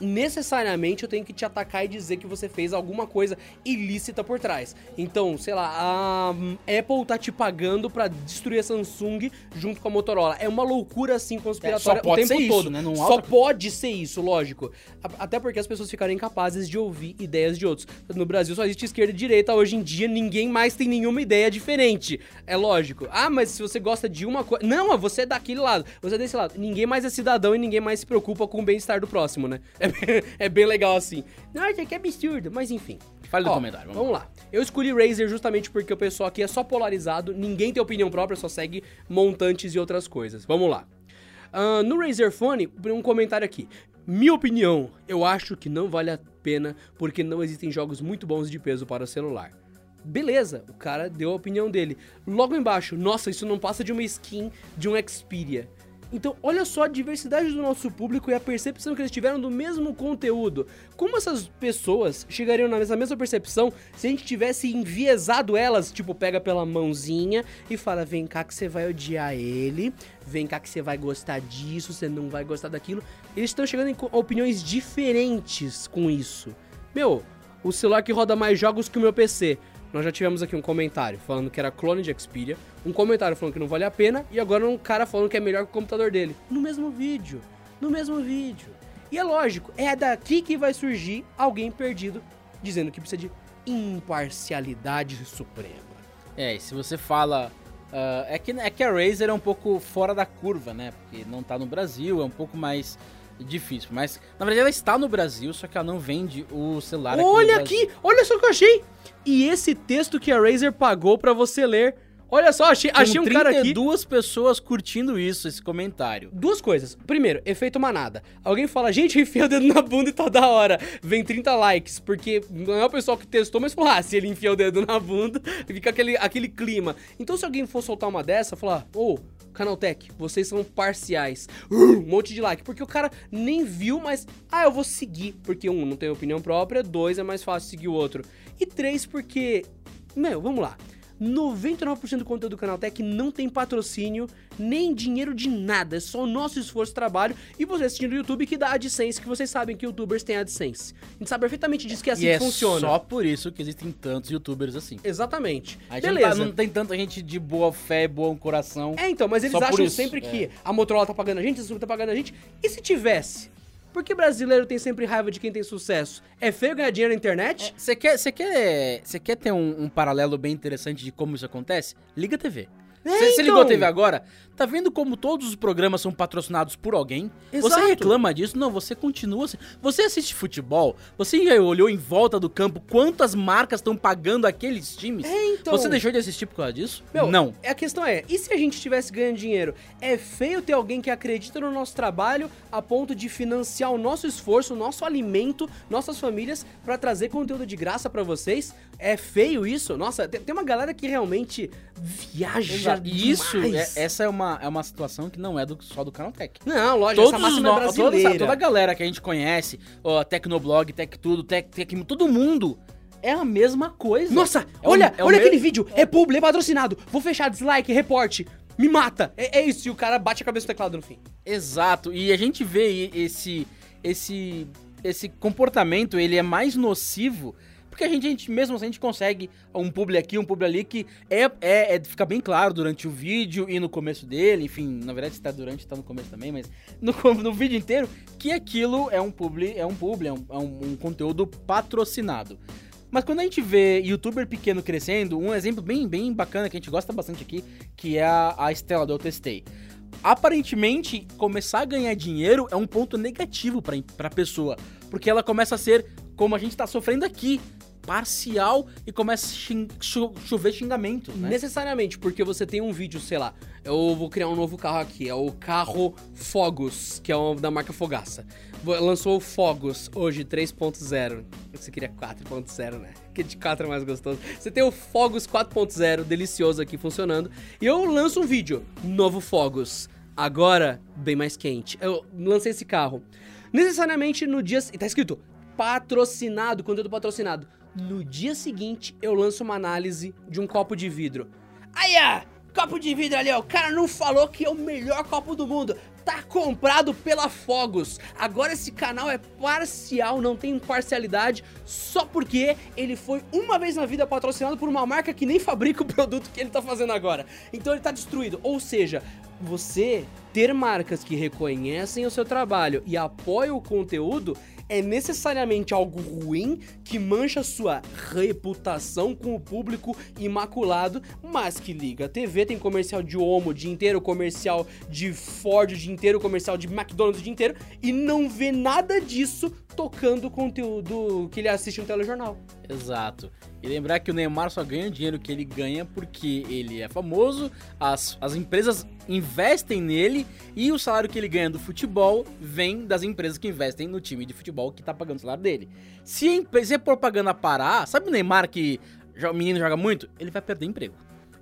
necessariamente eu tenho que te atacar e dizer que você fez alguma coisa ilícita por trás. Então, sei lá, a Apple tá te pagando pra destruir a Samsung junto com a Motorola. É uma loucura assim conspiratória É, só pode o tempo ser isso, todo. né? Não Só outra- pode ser isso, lógico. Até porque as pessoas ficaram incapazes de ouvir ideias de outros. No Brasil só existe esquerda e direita. Hoje em dia ninguém mais tem nenhuma ideia diferente. É lógico. Ah, mas se você gosta de uma coisa. Não, você é daquele lado. Você é desse lado. Ninguém mais é cidadão e ninguém mais se preocupa com o bem-estar do próximo, né? É, bem- é bem legal assim. Nossa, que absurdo. Mas enfim. Fale do Ó, comentário. Vamos. Vamos lá. Eu escolhi Razer justamente porque o pessoal aqui é só polarizado, ninguém tem opinião própria, só segue montantes e outras coisas. Vamos lá. Ah, no Razer Phone, um comentário aqui. Minha opinião, eu acho que não vale a pena porque não existem jogos muito bons de peso para celular. Beleza, o cara deu a opinião dele. Logo embaixo, nossa, isso não passa de uma skin de um Xperia. Então, olha só a diversidade do nosso público e a percepção que eles tiveram do mesmo conteúdo. Como essas pessoas chegariam nessa mesma percepção se a gente tivesse enviesado elas, tipo, pega pela mãozinha e fala: vem cá que você vai odiar ele, vem cá que você vai gostar disso, você não vai gostar daquilo. Eles estão chegando em opiniões diferentes com isso. Meu, o celular que roda mais jogos que o meu PC. Nós já tivemos aqui um comentário falando que era clone de Xperia, um comentário falando que não vale a pena, e agora um cara falando que é melhor que o computador dele. No mesmo vídeo. No mesmo vídeo. E é lógico, é daqui que vai surgir alguém perdido dizendo que precisa de imparcialidade suprema. É, e se você fala. ah, é, que, é que a Razer é um pouco fora da curva, né? Porque não tá no Brasil, é um pouco mais difícil. Mas, na verdade, ela está no Brasil, só que ela não vende o celular aqui no Olha aqui, olha só o que eu achei. E esse texto que a Razer pagou pra você ler. Olha só, achei, Com achei um cara aqui. 32 pessoas curtindo isso, esse comentário. Duas coisas. Primeiro, efeito manada. Alguém fala, gente, enfia o dedo na bunda e tá da hora. Vem 30 likes, porque não é o pessoal que testou, mas falou, ah, se ele enfia o dedo na bunda, fica aquele, aquele clima. Então, se alguém for soltar uma dessa, falar, ô, Canaltech, vocês são parciais. Uh, um monte de like. Porque o cara nem viu, mas, ah, eu vou seguir. Porque, um, não tem opinião própria. Dois, é mais fácil seguir o outro. E três, porque, meu, vamos lá. 99% do conteúdo do Canaltech não tem patrocínio, nem dinheiro de nada, é só o nosso esforço e trabalho e você assistindo no YouTube que dá AdSense, que vocês sabem que youtubers têm AdSense. A gente sabe perfeitamente disso que é assim e que é funciona. só por isso que existem tantos youtubers assim. Exatamente. A gente não, Beleza. tá- não tem tanta gente de boa fé, bom coração. É, então, mas eles acham isso, sempre é. que a Motorola tá pagando a gente, a Samsung tá pagando a gente. E se tivesse? Por que brasileiro tem sempre raiva de quem tem sucesso? É feio ganhar dinheiro na internet? Você quer, você quer, você quer ter um, um paralelo bem interessante de como isso acontece? Liga a TV. É, Você você então. ligou a TV agora? Tá vendo como todos os programas são patrocinados por alguém? Exato. Você reclama disso? Não, você continua assim. Você assiste futebol? Você já olhou em volta do campo quantas marcas estão pagando aqueles times? É, então. Você deixou de assistir por causa disso? Meu, não. A questão é, e se a gente estivesse ganhando dinheiro? É feio ter alguém que acredita no nosso trabalho a ponto de financiar o nosso esforço, o nosso alimento, nossas famílias, pra trazer conteúdo de graça pra vocês? É feio isso? Nossa, tem, uma galera que realmente viaja E isso, é- essa é uma, é uma situação que não é do, só do Canaltech. Não, lógico, essa Todos os máxima é no- toda, brasileira. essa- toda a galera que a gente conhece, ó, Tecnoblog, Tech Tudo, Tech, Tech, todo mundo é a mesma coisa. Nossa, É olha, é olha aquele vídeo. É publi, é patrocinado. Vou fechar, dislike, reporte. Me mata. É, é isso, e o cara bate a cabeça no teclado no fim. Exato. E a gente vê esse esse esse comportamento, ele é mais nocivo porque a gente, a gente mesmo assim a gente consegue um publi aqui, um publi ali que é, é, é fica bem claro durante o vídeo e no começo dele, enfim, na verdade se tá durante, tá no começo também, mas no, no vídeo inteiro que aquilo é um publi, é um publi, é um, é um- um conteúdo patrocinado. Mas quando a gente vê youtuber pequeno crescendo, um exemplo bem, bem bacana que a gente gosta bastante aqui, que é a, a Estela do Eu Testei. Aparentemente, começar a ganhar dinheiro é um ponto negativo pra, pra pessoa. Porque ela começa a ser, como a gente tá sofrendo aqui, parcial e começa a xin- cho- chover xingamentos, né? Necessariamente, porque você tem um vídeo, sei lá, eu vou criar um novo carro aqui, é o carro Fogos, que é o da marca Fogaça. Lançou o Fogos hoje 3.0. Você queria 4.0, né? Que de 4 é mais gostoso. Você tem o Fogos 4.0, delicioso aqui funcionando. E eu lanço um vídeo, novo Fogos. Agora, bem mais quente. Eu lancei esse carro. Necessariamente no dia. Tá escrito patrocinado, conteúdo patrocinado. No dia seguinte, eu lanço uma análise de um copo de vidro. Aí, ó, copo de vidro ali, ó. O cara não falou que é o melhor copo do mundo. Tá comprado pela Fogos. Agora esse canal é parcial, não tem imparcialidade, só porque ele foi uma vez na vida patrocinado por uma marca que nem fabrica o produto que ele tá fazendo agora. Então ele tá destruído. Ou seja, você ter marcas que reconhecem o seu trabalho e apoiam o conteúdo é necessariamente algo ruim que mancha sua reputação com o público imaculado, mas que liga a TV, tem comercial de Omo o dia inteiro, comercial de Ford o dia inteiro, comercial de McDonald's o dia inteiro e não vê nada disso tocando o conteúdo que ele assiste no telejornal. Exato. E lembrar que o Neymar só ganha o dinheiro que ele ganha porque ele é famoso, as, as empresas investem nele e o salário que ele ganha do futebol vem das empresas que investem no time de futebol que tá pagando o salário dele. Se se a propaganda parar, sabe o Neymar que o menino joga muito? Ele vai perder emprego.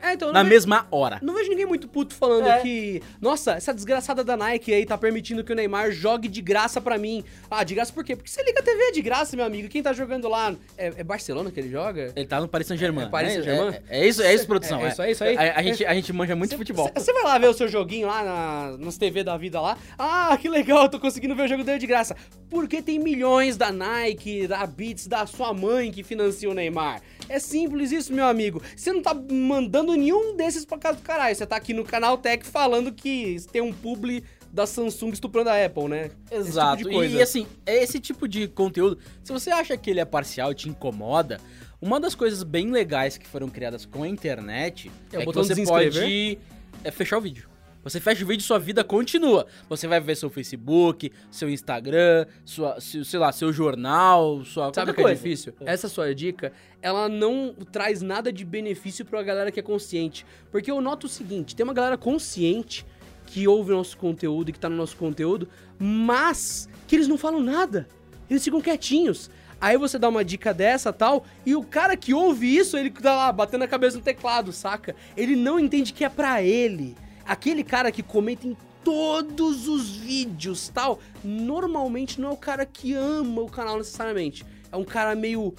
É, então Na vejo, mesma hora. não vejo ninguém muito puto falando É. que, nossa, essa desgraçada da Nike aí tá permitindo que o Neymar jogue de graça pra mim. Ah, de graça por quê? Porque você liga a TV é de graça, meu amigo. Quem tá jogando lá é, é Barcelona que ele joga? Ele tá no Paris Saint-Germain. É Paris né? Saint-Germain? É, é isso, é isso, produção. É, é isso aí, isso aí. A, a gente, a gente manja muito de futebol. Você vai lá ver o seu joguinho lá na, nas TV da vida lá. Ah, que legal, eu tô conseguindo ver o jogo dele de graça. Porque tem milhões da Nike, da Beats, da sua mãe que financia o Neymar. É simples isso, meu amigo. Você não tá mandando nenhum desses pra casa do caralho. Você tá aqui no canal Tech falando que tem um publi da Samsung estuprando a Apple, né? Esse Exato. tipo E- assim, é esse tipo de conteúdo, se você acha que ele é parcial e te incomoda, uma das coisas bem legais que foram criadas com a internet É o é, que você pode é, fechar o vídeo. Você fecha o vídeo e sua vida continua. Você vai ver seu Facebook, seu Instagram, sua, seu- sei lá, seu jornal, sua Sabe o que é difícil? Essa sua dica, ela não traz nada de benefício pra galera que é consciente. Porque eu noto o seguinte, tem uma galera consciente que ouve o nosso conteúdo e que tá no nosso conteúdo, mas que eles não falam nada. Eles ficam quietinhos. Aí você dá uma dica dessa tal, e o cara que ouve isso, ele tá lá batendo a cabeça no teclado, saca? Ele não entende que é pra ele. Aquele cara que comenta em todos os vídeos tal, normalmente não é o cara que ama o canal necessariamente. É um cara meio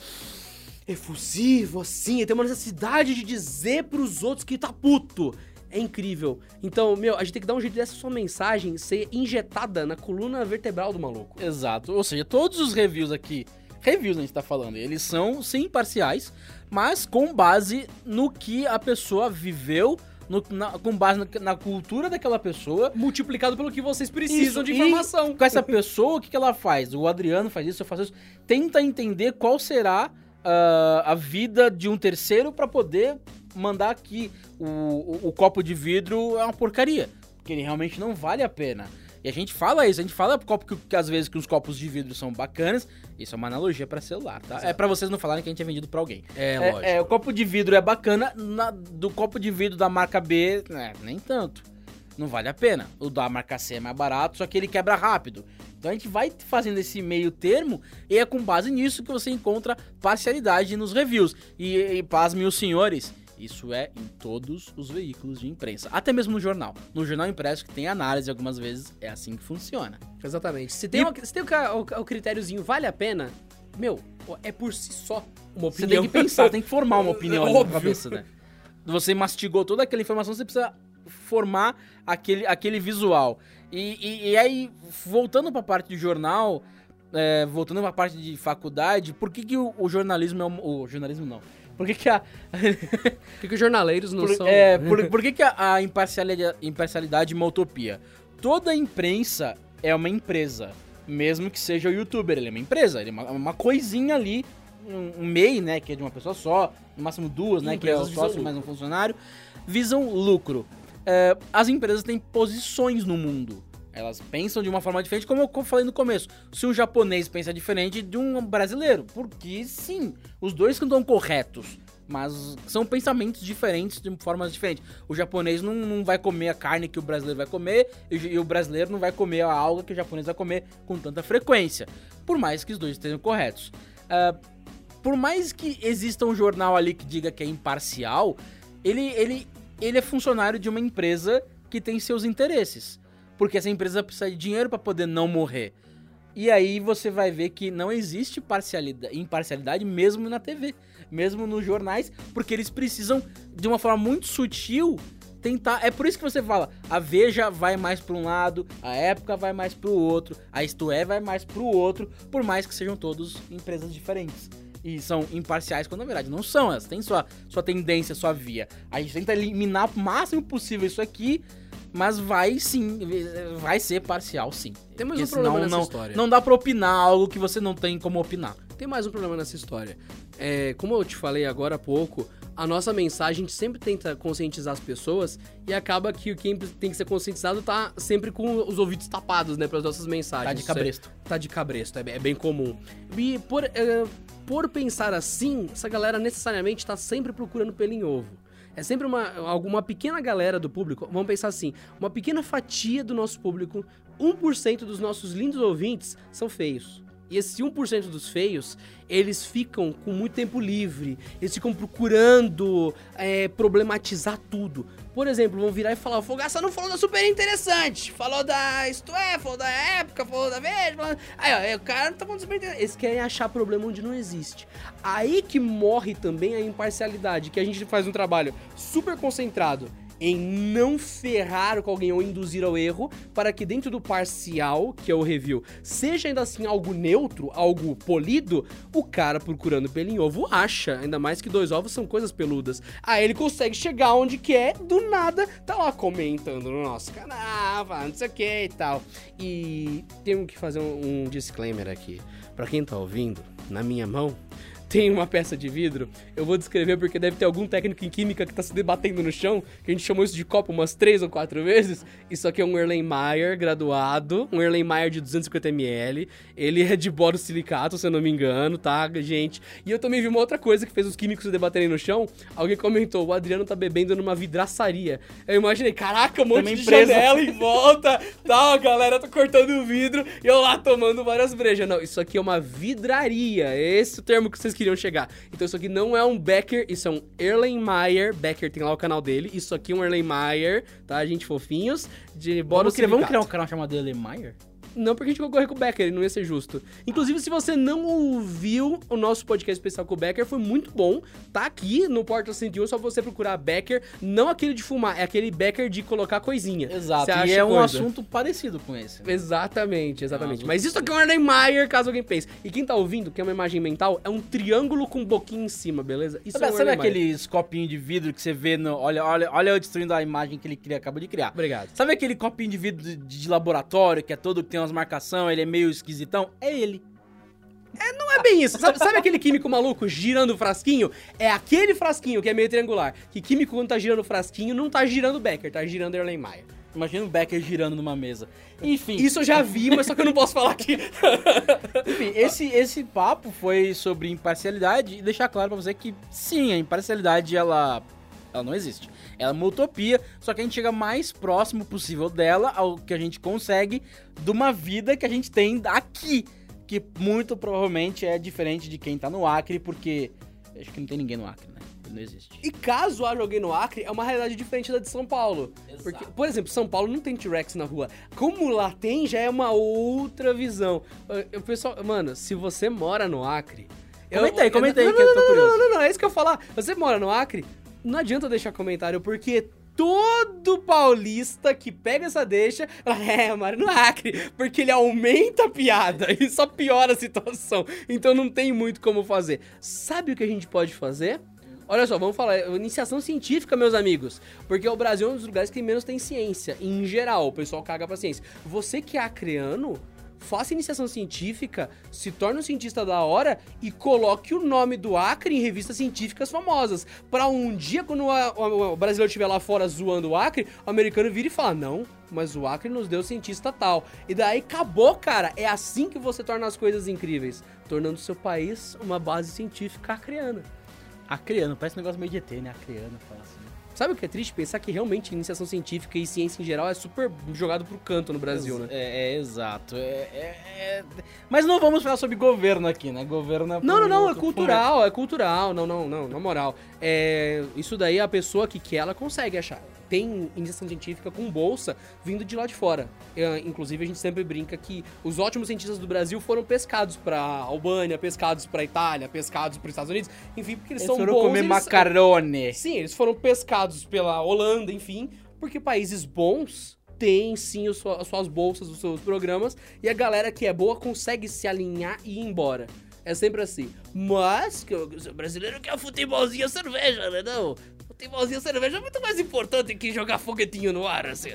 efusivo, assim, tem uma necessidade de dizer pros outros que tá puto. É incrível. Então, meu, a gente tem que dar um jeito dessa sua mensagem ser injetada na coluna vertebral do maluco. Exato. Ou seja, todos os reviews aqui, reviews a gente tá falando, eles são sim parciais, mas com base no que a pessoa viveu, no- na- com base na, na cultura daquela pessoa. Multiplicado pelo que vocês precisam Isso, de informação. Com essa pessoa, o que, que ela faz? O Adriano faz isso, eu faço isso. Tenta entender qual será ah, a vida de um terceiro pra poder mandar aqui. O, o, o copo de vidro é uma porcaria. Porque ele realmente não vale a pena. E a gente fala isso, a gente fala copo que, que às vezes que os copos de vidro são bacanas. Isso é uma analogia pra celular, tá? É pra vocês não falarem que a gente é vendido pra alguém. É, É, é, o copo de vidro é bacana, na- do copo de vidro da marca B, né, nem tanto. Não vale a pena. O da marca C é mais barato, só que ele quebra rápido. Então a gente vai fazendo esse meio termo e é com base nisso que você encontra parcialidade nos reviews. E, e pasmem os senhores, isso é em todos os veículos de imprensa. Até mesmo no jornal. No jornal impresso, que tem análise algumas vezes, é assim que funciona. Exatamente. Se tem, E- uma- se tem o, o, o critériozinho vale a pena, meu, é por si só uma Você opinião. tem que pensar, tem que formar uma opinião na cabeça, né? Você mastigou toda aquela informação, você precisa formar aquele, aquele visual. E, e- e aí, voltando pra parte de jornal, é, voltando pra parte de faculdade, por que, que o, o jornalismo é um, o jornalismo não? Por que, que a. Por que, que os jornaleiros não por, são... é, por, por que, que a, a imparcialidade, imparcialidade é uma utopia? Toda imprensa é uma empresa. Mesmo que seja o youtuber, ele é uma empresa, ele é uma, uma coisinha ali, um, um MEI, né, que é de uma pessoa só, no máximo duas, né, que é o sócio mais um funcionário, visam lucro. É, as empresas têm posições no mundo. Elas pensam de uma forma diferente, como eu falei no começo. Se um japonês pensa diferente de um brasileiro, porque sim, os dois estão corretos, mas são pensamentos diferentes de formas diferentes. O japonês não, não vai comer a carne que o brasileiro vai comer, e, o- e o brasileiro não vai comer a alga que o japonês vai comer com tanta frequência. Por mais que os dois estejam corretos. Ah, por mais que exista um jornal ali que diga que é imparcial, ele, ele, ele é funcionário de uma empresa que tem seus interesses. Porque essa empresa precisa de dinheiro para poder não morrer. E aí você vai ver que não existe parcialidade, imparcialidade mesmo na TV, mesmo nos jornais, porque eles precisam de uma forma muito sutil tentar. É por isso que você fala, a Veja vai mais para um lado, a Época vai mais para o outro, a Isto É vai mais para o outro, por mais que sejam todos empresas diferentes. E são imparciais, quando na verdade não são, elas têm sua, sua tendência, sua via. A gente tenta eliminar o máximo possível isso aqui, mas vai sim, vai ser parcial sim. Tem mais Porque um problema nessa não, história. Não dá pra opinar algo que você não tem como opinar. Tem mais um problema nessa história. É, como eu te falei agora há pouco, a nossa mensagem a gente sempre tenta conscientizar as pessoas e acaba que quem tem que ser conscientizado tá sempre com os ouvidos tapados, né, para as nossas mensagens. Tá de Isso é- cabresto. tá de cabresto, é, bem- é bem comum. E por, é, por pensar assim, essa galera necessariamente tá sempre procurando pelo em ovo. É sempre uma, alguma pequena galera do público, vamos pensar assim, uma pequena fatia do nosso público, 1% dos nossos lindos ouvintes são feios. E esse 1% dos feios, eles ficam com muito tempo livre, eles ficam procurando é, problematizar tudo. Por exemplo, vão virar e falar: o Fogaça não falou da super interessante, falou da Isto é, falou da época, falou da Veja. Falou... Aí, ó, o cara não tá falando super interessante. Eles querem achar problema onde não existe. Aí que morre também a imparcialidade, que a gente faz um trabalho super concentrado em não ferrar com alguém ou induzir ao erro, para que dentro do parcial, que é o review, seja ainda assim algo neutro, algo polido, o cara procurando pelo em ovo acha, ainda mais que dois ovos são coisas peludas. Aí ele consegue chegar onde quer, do nada, tá lá comentando no nosso canal, não sei o que e tal. E tenho que fazer um, um disclaimer aqui. Para quem tá ouvindo, na minha mão, tem uma peça de vidro, eu vou descrever porque deve ter algum técnico em química que tá se debatendo no chão, que a gente chamou isso de copo umas três ou quatro vezes. Isso aqui é um Erlenmeyer graduado, um Erlenmeyer de 250ml. Ele é de borosilicato, se eu não me engano, tá, gente? E eu também vi uma outra coisa que fez os químicos se debaterem no chão. Alguém comentou, o Adriano tá bebendo numa vidraçaria. Eu imaginei, caraca, um monte de janela em volta, tal, a galera tá cortando o vidro e eu lá tomando várias brejas. Não, isso aqui é uma vidraria. Esse é o termo que vocês queriam chegar. Então isso aqui não é um Becker, isso é um Erlenmeyer. Becker tem lá o canal dele. Isso aqui é um Erlenmeyer, tá, gente fofinhos? De bora Vamos criar, vamos criar um canal chamado Elemeyer? Não, porque a gente concorreu com o Becker, ele não ia ser justo. Inclusive, se você não ouviu o nosso podcast especial com o Becker, foi muito bom. Tá aqui no Porta 101, só você procurar Becker. Não aquele de fumar, é aquele Becker de colocar coisinha. Exato. E é um coisa. assunto parecido com esse. Exatamente, exatamente. Ah, Mas isso aqui é um Erlenmeyer, caso alguém pense. E quem tá ouvindo, que é uma imagem mental, é um triângulo com um boquinho em cima, beleza? Isso Sabe, é um sabe aqueles copinhos de vidro que você vê no. Olha, olha, olha eu destruindo a imagem que ele cria, acabou de criar. Obrigado. Sabe aquele copinho de vidro de, de laboratório que é todo que tem umas marcação, ele é meio esquisitão? É ele. Não é bem isso. Sabe, sabe aquele químico maluco girando o frasquinho? É aquele frasquinho que é meio triangular. Que químico, quando tá girando o frasquinho, não tá girando o Becker, tá girando Erlenmeyer. Imagina o Becker girando numa mesa. Enfim, Isso eu já vi, mas só que eu não posso falar aqui. enfim esse, esse papo foi sobre imparcialidade e deixar claro pra você que sim, a imparcialidade ela, ela não existe. Ela é uma utopia, só que a gente chega mais próximo possível dela ao que a gente consegue de uma vida que a gente tem aqui. Que muito provavelmente é diferente de quem tá no Acre, porque acho que não tem ninguém no Acre, né? Ele não existe. E caso haja alguém no Acre, é uma realidade diferente da de São Paulo. Exato. Porque, por exemplo, São Paulo não tem T-Rex na rua. Como lá tem, já é uma outra visão. O pessoal, mano, se você mora no Acre. Comenta aí, comenta aí não, que eu não, tô não, curioso. Não, não, não, é isso que eu ia falar. Você mora no Acre, não adianta deixar comentário, porque todo paulista que pega essa deixa, é, moro no Acre, porque ele aumenta a piada e só piora a situação. Então não tem muito como fazer. Sabe o que a gente pode fazer? Olha só, vamos falar, iniciação científica, meus amigos. Porque o Brasil é um dos lugares que menos tem ciência. Em geral, o pessoal caga pra ciência. Você que é acreano, faça iniciação científica, se torne um cientista da hora e coloque o nome do Acre em revistas científicas famosas. Pra um dia, quando o brasileiro estiver lá fora zoando o Acre, o americano vira e fala: Não, mas o Acre nos deu cientista tal. E daí acabou, cara. É assim que você torna as coisas incríveis, tornando seu país uma base científica acreana. Acreano, parece um negócio meio de ET, né? Acreano, fala assim. Sabe o que é triste? Pensar que realmente iniciação científica e ciência em geral é super jogado pro canto no Brasil, né? É, é, exato. É, é- é- Mas não vamos falar sobre governo aqui, né? Governo é Não, não, não, é cultural, é cultural. Não, não, não, na moral. É, isso daí a pessoa que quer, ela consegue achar. Tem iniciação científica com bolsa vindo de lá de fora. É, inclusive, a gente sempre brinca que os ótimos cientistas do Brasil foram pescados pra Albânia, pescados pra Itália, pescados pros Estados Unidos. Enfim, porque eles, Eles são foram bons. comer eles- macarone. Sim, eles foram pescados pela Holanda, enfim, porque países bons têm sim os as suas bolsas, os seus programas, e a galera que é boa consegue se alinhar e ir embora. É sempre assim. Mas, que o o brasileiro quer futebolzinho e cerveja, né? Não. Futebolzinho e cerveja é muito mais importante que jogar foguetinho no ar, assim.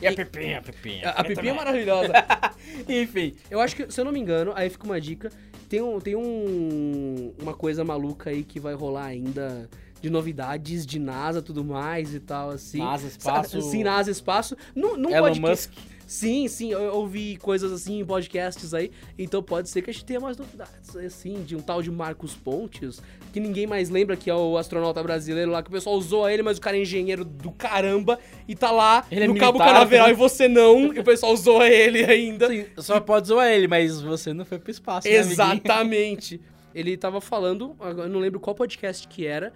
E a Pepinha, a Pepinha. A, a Pipinha é maravilhosa. Enfim, Eu acho que, se eu não me engano, aí fica uma dica. Tem, um, tem um, uma coisa maluca aí que vai rolar ainda de novidades de NASA tudo mais e tal, assim. NASA, espaço. Sim, NASA, espaço. Num, num Elon podcast- Musk. Sim, sim, eu ouvi coisas assim em podcasts aí, então pode ser que a gente tenha mais novidades, assim, de um tal de Marcos Pontes, que ninguém mais lembra que é o astronauta brasileiro lá, que o pessoal usou ele, mas o cara é engenheiro do caramba e tá lá Ele é no Cabo militar, Canaveral né? e você não, e o pessoal usou ele ainda. Sim, só pode zoar ele, mas você não foi pro espaço, né? Exatamente. ele tava falando, agora eu não lembro qual podcast que era,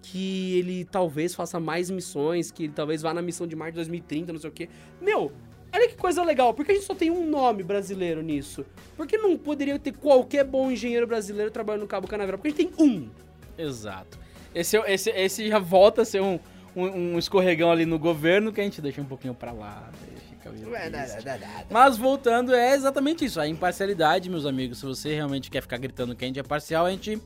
que ele talvez faça mais missões, que ele talvez vá na missão de Marte 2030, não sei o quê. Meu, olha que coisa legal, por que a gente só tem um nome brasileiro nisso? Por que não poderia ter qualquer bom engenheiro brasileiro trabalhando no Cabo Canaveral? Porque a gente tem um. Exato. Esse, é- esse, esse já volta a ser um, um, um escorregão ali no governo que a gente deixa um pouquinho pra lá. Fica meio triste. Mas voltando, é exatamente isso. A imparcialidade, meus amigos. Se você realmente quer ficar gritando que a gente é parcial, a gente.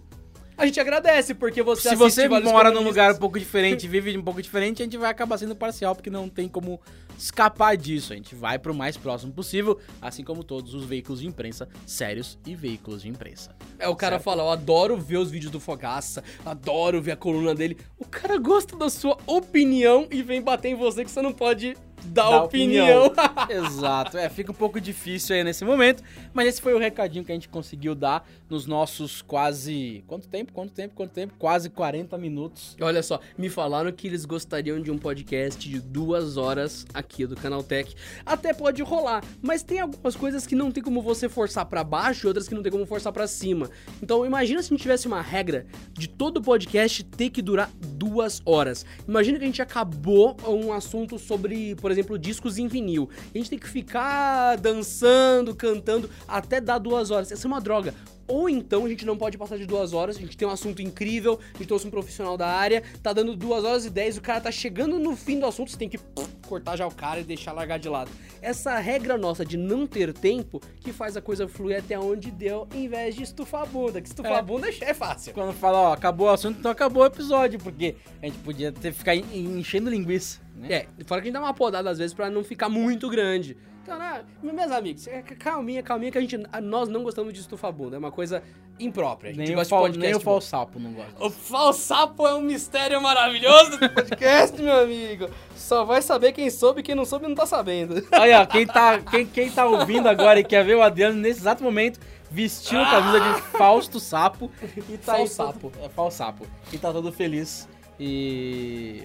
A gente agradece, porque você Se você mora num lugar um pouco diferente, vive um pouco diferente, a gente vai acabar sendo parcial, porque não tem como escapar disso. A gente vai pro mais próximo possível, assim como todos os veículos de imprensa sérios e veículos de imprensa. É, o cara Certo. fala, eu adoro ver os vídeos do Fogaça, adoro ver a coluna dele. O cara gosta da sua opinião e vem bater em você que você não pode dar Dá opinião. Exato, é, fica um pouco difícil aí nesse momento, mas esse foi o recadinho que a gente conseguiu dar nos nossos quase. Quanto tempo? Quanto tempo? Quanto tempo? Quase 40 minutos. Olha só, me falaram que eles gostariam de um podcast de duas horas aqui do Canaltech. Até pode rolar, mas tem algumas coisas que não tem como você forçar pra baixo e outras que não tem como forçar pra cima. Então imagina se a gente tivesse uma regra de todo podcast ter que durar duas horas. Imagina que a gente acabou um assunto sobre, por exemplo, discos em vinil. A gente tem que ficar dançando, cantando até dar duas horas. Essa é uma droga. Ou então a gente não pode passar de duas horas, a gente tem um assunto incrível, a gente trouxe um profissional da área, tá dando duas horas e dez, o cara tá chegando no fim do assunto, você tem que cortar já o cara e deixar largar de lado. Essa regra nossa de não ter tempo que faz a coisa fluir até onde deu, em vez de estufar a bunda, que estufar É. a bunda é fácil. Quando fala, ó, acabou o assunto, então acabou o episódio, porque a gente podia ter, ficar en- enchendo linguiça. Né? É, fora que a gente dá uma podada às vezes pra não ficar muito grande. Então, né, meus amigos, é, calminha, calminha, que a gente, nós não gostamos de estufar bunda, é uma coisa imprópria. A gente Nem, o gosta fal, de nem podcast o bom. falsapo não gosta. O falsapo é um mistério maravilhoso do podcast, meu amigo. Só vai saber quem soube, quem não soube não tá sabendo. Aí, ó, quem tá, quem, quem tá ouvindo agora e quer ver o Adriano nesse exato momento, vestiu a camisa de Fausto Sapo e tá aí Falsapo. todo- É Falsapo. E tá todo feliz. E.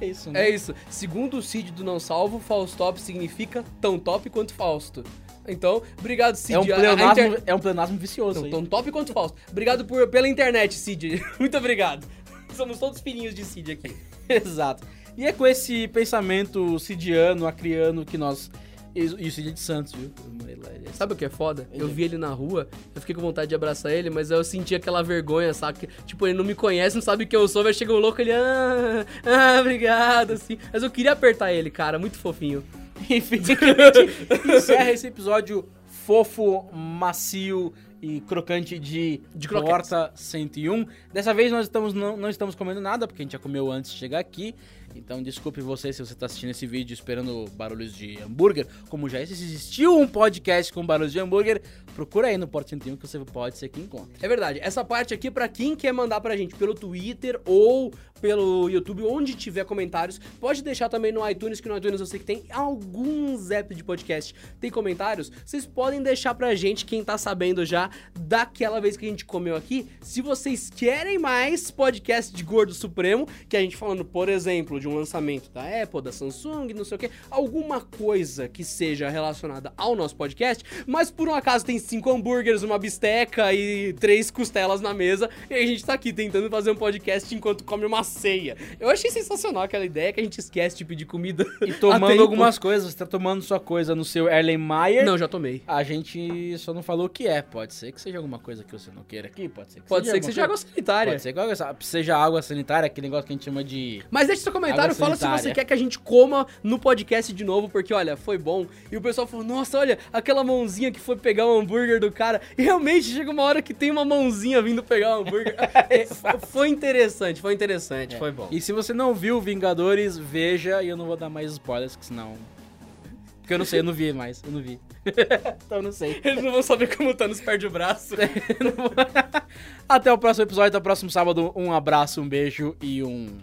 É isso, né? É isso. Segundo o Cid do Não Salvo, Faustop significa tão top quanto Fausto. Então, obrigado, Cid. É um A- a pleonasmo, inter- é um pleonasmo vicioso. Aí. tão top quanto Fausto. Obrigado por, pela internet, Cid. Muito obrigado. Somos todos filhinhos de Cid aqui. Exato. E é com esse pensamento cidiano, acriano, que nós. O Cid é de Santos, viu? É- Sabe o que é foda? Eu é. vi ele na rua, eu fiquei com vontade de abraçar ele, mas eu senti aquela vergonha, sabe? Tipo, ele não me conhece, não sabe quem eu sou, vai chegar um louco, ele... Ah, ah, obrigado, assim. Mas eu queria apertar ele, cara, muito fofinho. Enfim, encerra esse episódio fofo, macio e crocante de, De croquetes. Porta 101. Dessa vez nós estamos, não, não estamos comendo nada, porque a gente já comeu antes de chegar aqui. Então desculpe você se você está assistindo esse vídeo esperando barulhos de hambúrguer. Como já existiu um podcast com barulhos de hambúrguer, procura aí no Porta 101 que você pode ser que encontre. É verdade, essa parte aqui, pra quem quer mandar pra gente pelo Twitter ou pelo YouTube, onde tiver comentários, pode deixar também no iTunes, que no iTunes eu sei que tem alguns apps de podcast, tem comentários, vocês podem deixar pra gente, quem tá sabendo já, daquela vez que a gente comeu aqui, se vocês querem mais podcast de Gordo Supremo, que a gente falando, por exemplo, de um lançamento da Apple, da Samsung, não sei o que, alguma coisa que seja relacionada ao nosso podcast, mas por um acaso tem cinco hambúrgueres, uma bisteca e três costelas na mesa, e a gente tá aqui tentando fazer um podcast enquanto come uma ceia. Eu achei sensacional aquela ideia que a gente esquece de pedir comida. E tomando algumas coisas, você tá tomando sua coisa no seu Erlenmeyer. Não, já tomei. A gente só não falou o que é. Pode ser que seja alguma coisa que você não queira aqui, pode ser que Pode seja ser que seja água sanitária. Pode ser que seja água sanitária, aquele negócio que a gente chama de. Mas deixa seu comentário, fala se você quer que a gente coma no podcast de novo, porque olha, foi bom. E o pessoal falou: nossa, olha, aquela mãozinha que foi pegar o hambúrguer do cara. E realmente chega uma hora que tem uma mãozinha vindo pegar o hambúrguer. É, foi interessante, foi interessante, foi bom. E se você não viu Vingadores, veja. E eu não vou dar mais spoilers, que senão. Porque eu não sei, eu não vi mais. Eu não vi. então eu não sei. Eles não vão saber como o Thanos perde o braço. Até o próximo episódio, até o próximo sábado. Um abraço, um beijo e um